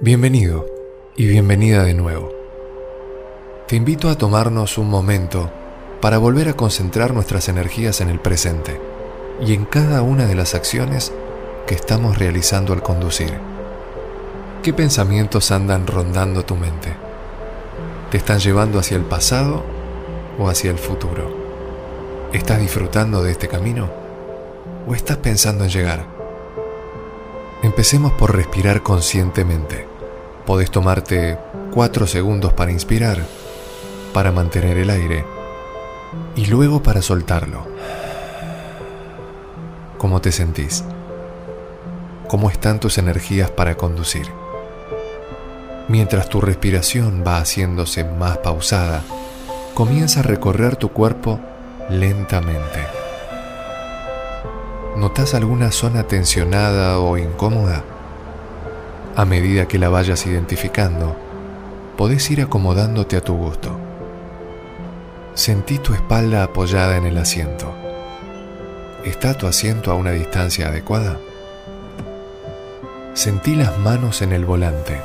Bienvenido y bienvenida de nuevo. Te invito a tomarnos un momento para volver a concentrar nuestras energías en el presente y en cada una de las acciones que estamos realizando al conducir. ¿Qué pensamientos andan rondando tu mente? ¿Te están llevando hacia el pasado o hacia el futuro? ¿Estás disfrutando de este camino o estás pensando en llegar? Empecemos por respirar conscientemente. Podés tomarte cuatro segundos para inspirar, para mantener el aire y luego para soltarlo. ¿Cómo te sentís? ¿Cómo están tus energías para conducir? Mientras tu respiración va haciéndose más pausada, comienza a recorrer tu cuerpo lentamente. ¿Notas alguna zona tensionada o incómoda? A medida que la vayas identificando, podés ir acomodándote a tu gusto. Sentí tu espalda apoyada en el asiento. ¿Está tu asiento a una distancia adecuada? Sentí las manos en el volante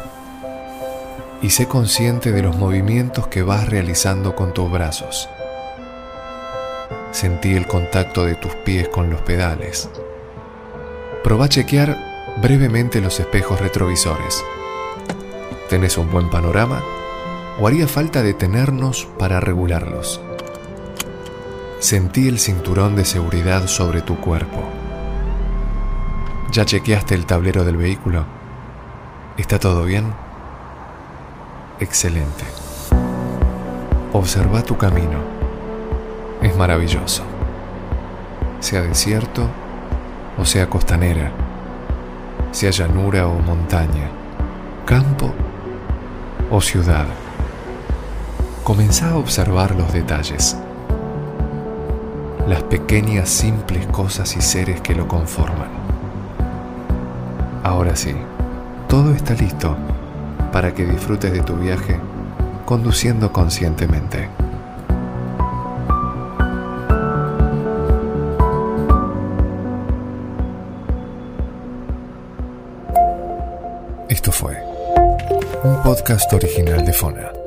y sé consciente de los movimientos que vas realizando con tus brazos. Sentí el contacto de tus pies con los pedales. Proba a chequear brevemente los espejos retrovisores. ¿Tenés un buen panorama? ¿O haría falta detenernos para regularlos? Sentí el cinturón de seguridad sobre tu cuerpo. ¿Ya chequeaste el tablero del vehículo? ¿Está todo bien? Excelente. Observa tu camino es maravilloso. Sea desierto o sea costanera, sea llanura o montaña, campo o ciudad. Comenzá a observar los detalles, las pequeñas simples cosas y seres que lo conforman. Ahora sí, todo está listo para que disfrutes de tu viaje conduciendo conscientemente. Esto fue un podcast original de Fona.